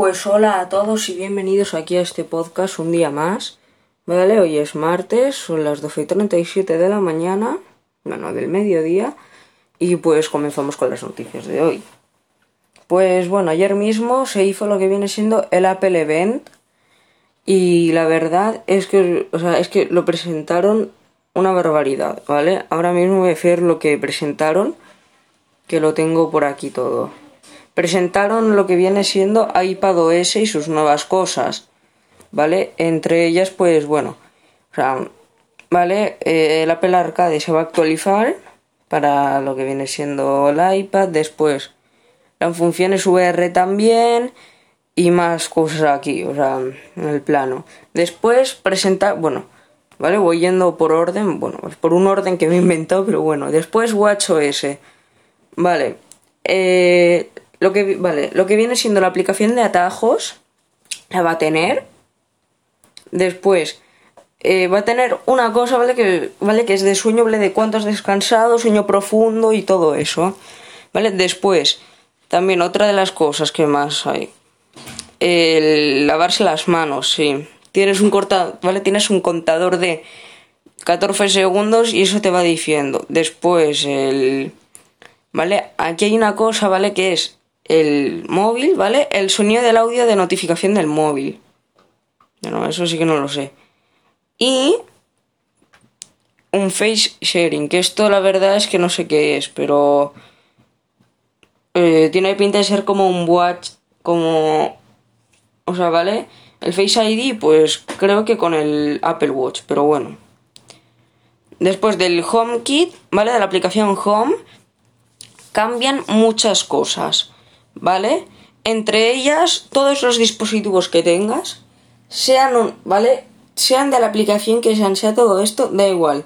Pues hola a todos y bienvenidos aquí a este podcast un día más. Vale, hoy es martes, son las 12.37 de la mañana, bueno, del mediodía, y pues comenzamos con las noticias de hoy. Pues bueno, ayer mismo se hizo lo que viene siendo el Apple Event, y la verdad es que, o sea, es que lo presentaron una barbaridad, ¿vale? Ahora mismo voy a hacer lo que presentaron, que lo tengo por aquí todo presentaron lo que viene siendo iPadOS y sus nuevas cosas, ¿vale? Entre ellas, pues bueno, o sea, ¿vale? Eh, el Apple Arcade se va a actualizar para lo que viene siendo el iPad, después las funciones VR también y más cosas aquí, o sea, en el plano. Después presentar, bueno, ¿vale? Voy yendo por orden, bueno, por un orden que me he inventado, pero bueno, después WatchOS, ¿vale? Eh, lo que, vale, lo que viene siendo la aplicación de atajos la va a tener. Después eh, va a tener una cosa, ¿vale? Que, ¿vale? que es de sueño, ¿vale? De cuánto has descansado, sueño profundo y todo eso. ¿Vale? Después, también otra de las cosas que más hay. El lavarse las manos, sí. Tienes un corta, ¿vale? Tienes un contador de 14 segundos y eso te va diciendo. Después el ¿vale? Aquí hay una cosa, ¿vale? Que es el móvil, ¿vale? El sonido del audio de notificación del móvil. No, eso sí que no lo sé. Y un face sharing, que esto la verdad es que no sé qué es, pero eh, tiene pinta de ser como un watch, como... O sea, ¿vale? El Face ID, pues creo que con el Apple Watch, pero bueno. Después del HomeKit, ¿vale? De la aplicación Home, cambian muchas cosas. ¿Vale? Entre ellas, todos los dispositivos que tengas, sean, ¿vale? Sean de la aplicación que sean, sea todo esto, da igual.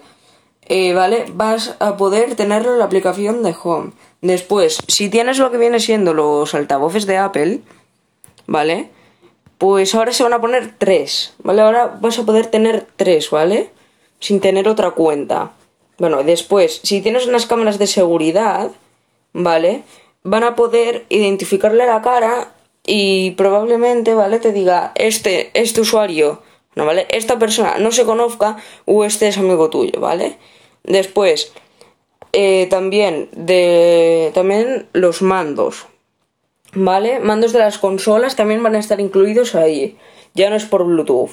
Eh, ¿Vale? Vas a poder tenerlo en la aplicación de Home. Después, si tienes lo que viene siendo los altavoces de Apple, ¿vale? Pues ahora se van a poner tres, ¿vale? Ahora vas a poder tener tres, ¿vale? Sin tener otra cuenta. Bueno, después, si tienes unas cámaras de seguridad, ¿vale? Van a poder identificarle la cara y probablemente, ¿vale? Te diga, este, este usuario, ¿no? ¿Vale? Esta persona no se conozca o este es amigo tuyo, ¿vale? Después, eh, también de, también los mandos, ¿vale? Mandos de las consolas también van a estar incluidos ahí, ya no es por Bluetooth.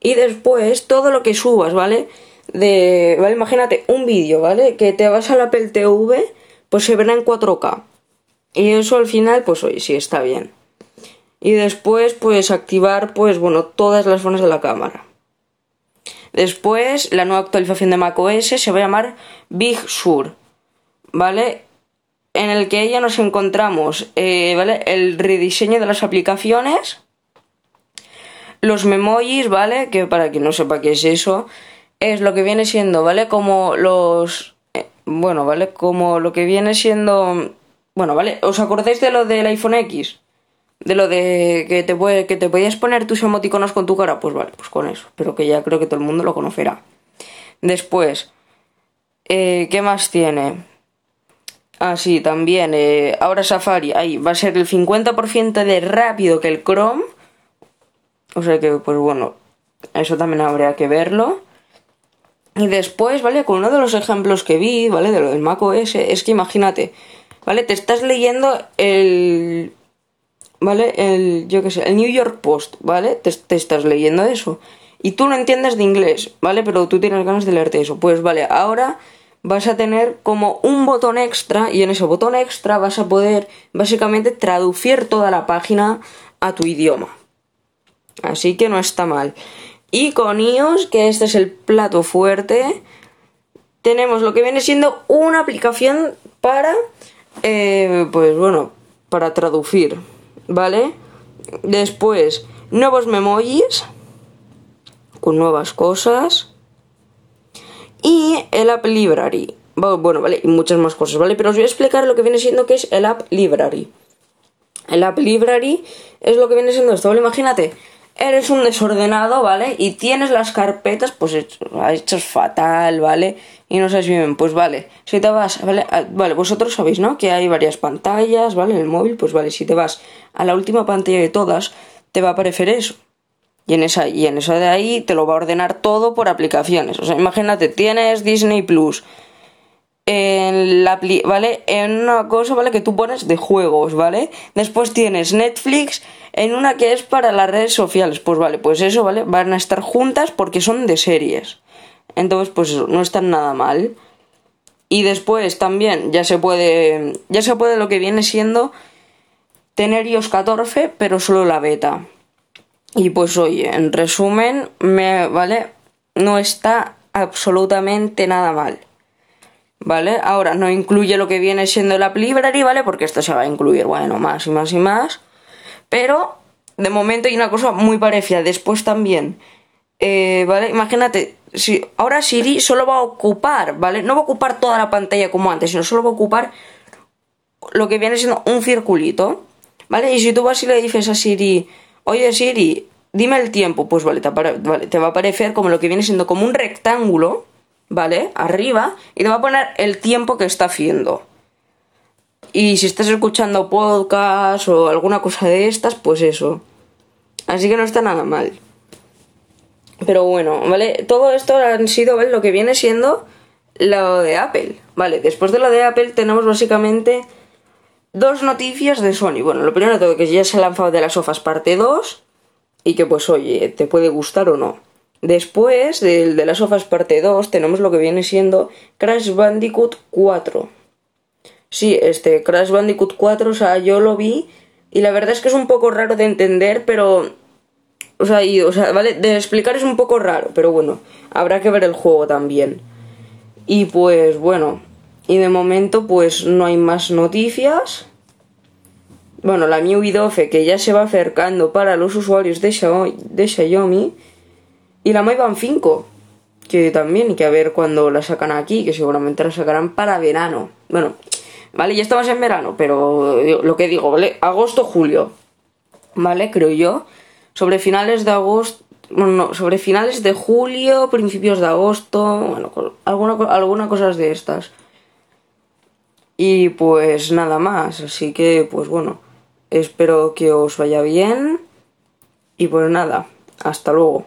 Y después, todo lo que subas, ¿vale? De, ¿vale? Imagínate un vídeo, ¿vale? Que te vas a la Apple TV, pues se verá en 4K. Y eso al final, pues oye, sí está bien. Y después, pues activar, pues bueno, todas las zonas de la cámara. Después, la nueva actualización de macOS se va a llamar Big Sur, ¿vale? En el que ya nos encontramos, eh, ¿vale? El rediseño de las aplicaciones, los memojis, ¿vale? Que para quien no sepa qué es eso, es lo que viene siendo, ¿vale? Como los... Eh, bueno, ¿vale? Como lo que viene siendo bueno, ¿vale? ¿Os acordáis de lo del iPhone X? De lo de que te, puede, que te podías poner tus emoticonos con tu cara. Pues vale, pues con eso. Pero que ya creo que todo el mundo lo conocerá. Después, eh, ¿qué más tiene? Ah, sí, también. Eh, ahora Safari, ahí va a ser el 50% de rápido que el Chrome. O sea que, pues bueno, eso también habría que verlo. Y después, ¿vale? Con uno de los ejemplos que vi, ¿vale? De lo del Mac OS, es que imagínate, ¿vale? Te estás leyendo el... ¿Vale? El, yo qué sé, el New York Post, ¿vale? Te, estás leyendo eso. Y tú no entiendes de inglés, ¿vale? Pero tú tienes ganas de leerte eso. Pues vale, ahora vas a tener como un botón extra y en ese botón extra vas a poder básicamente traducir toda la página a tu idioma. Así que no está mal. Y con iOS, que este es el plato fuerte, tenemos lo que viene siendo una aplicación para eh, pues bueno, para traducir, ¿vale? Después, nuevos memojis con nuevas cosas. Y el App Library. Bueno, vale, y muchas más cosas, ¿vale? Pero os voy a explicar lo que viene siendo que es el App Library. El App Library es lo que viene siendo esto, ¿vale? Imagínate, eres un desordenado, ¿vale? Y tienes las carpetas, pues hechas fatal, ¿vale? Y no sabes bien, pues vale, si te vas, ¿vale? Vale, vosotros sabéis, ¿no? Que hay varias pantallas, ¿vale? En el móvil, pues vale, si te vas a la última pantalla de todas, te va a aparecer eso. Y en esa, y en esa de ahí te lo va a ordenar todo por aplicaciones. O sea, imagínate, tienes Disney Plus. En la ¿vale? En una cosa, ¿vale? Que tú pones de juegos, ¿vale? Después tienes Netflix en una que es para las redes sociales. Pues vale, pues eso, ¿vale? Van a estar juntas porque son de series. Entonces, pues eso, no están nada mal. Y después también ya se puede. Ya se puede lo que viene siendo tener iOS 14, pero solo la beta. Y pues oye, en resumen, me, ¿vale? No está absolutamente nada mal. ¿Vale? Ahora no incluye lo que viene siendo la Library, ¿vale? Porque esto se va a incluir, bueno, más y más y más. Pero de momento hay una cosa muy parecida. Después también, eh, ¿vale? Imagínate, si ahora Siri solo va a ocupar, ¿vale? No va a ocupar toda la pantalla como antes, sino solo va a ocupar lo que viene siendo un circulito, ¿vale? Y si tú vas y le dices a Siri, oye Siri, dime el tiempo, pues vale te, vale, te va a aparecer como lo que viene siendo como un rectángulo, ¿vale? Arriba, y te va a poner el tiempo que está haciendo. Y si estás escuchando podcast o alguna cosa de estas, pues eso. Así que no está nada mal. Pero bueno, ¿vale? Todo esto han sido, ¿vale? Lo que viene siendo lo de Apple. Vale, después de lo de Apple tenemos básicamente dos noticias de Sony. Bueno, lo primero de todo que ya se ha lanzado de las sofas parte 2 y que pues oye, te puede gustar o no. Después del de las sofas parte 2 tenemos lo que viene siendo Crash Bandicoot 4. Sí, este Crash Bandicoot 4, o sea, yo lo vi y la verdad es que es un poco raro de entender, pero o sea, y, o sea, vale, de explicar es un poco raro, pero bueno, habrá que ver el juego también. Y pues bueno, y de momento pues no hay más noticias. Bueno, la MIUI 12 que ya se va acercando para los usuarios de Xiaomi. Y la Mi Band 5, que también, que a ver cuándo la sacan aquí, que seguramente la sacarán para verano. Bueno, vale, ya estamos en verano, pero lo que digo, ¿vale? Agosto, julio. ¿Vale? Creo yo sobre finales de agosto, bueno, sobre finales de julio, principios de agosto, bueno, alguna, alguna cosas de estas. Y pues nada más, así que pues bueno, espero que os vaya bien y pues nada, hasta luego.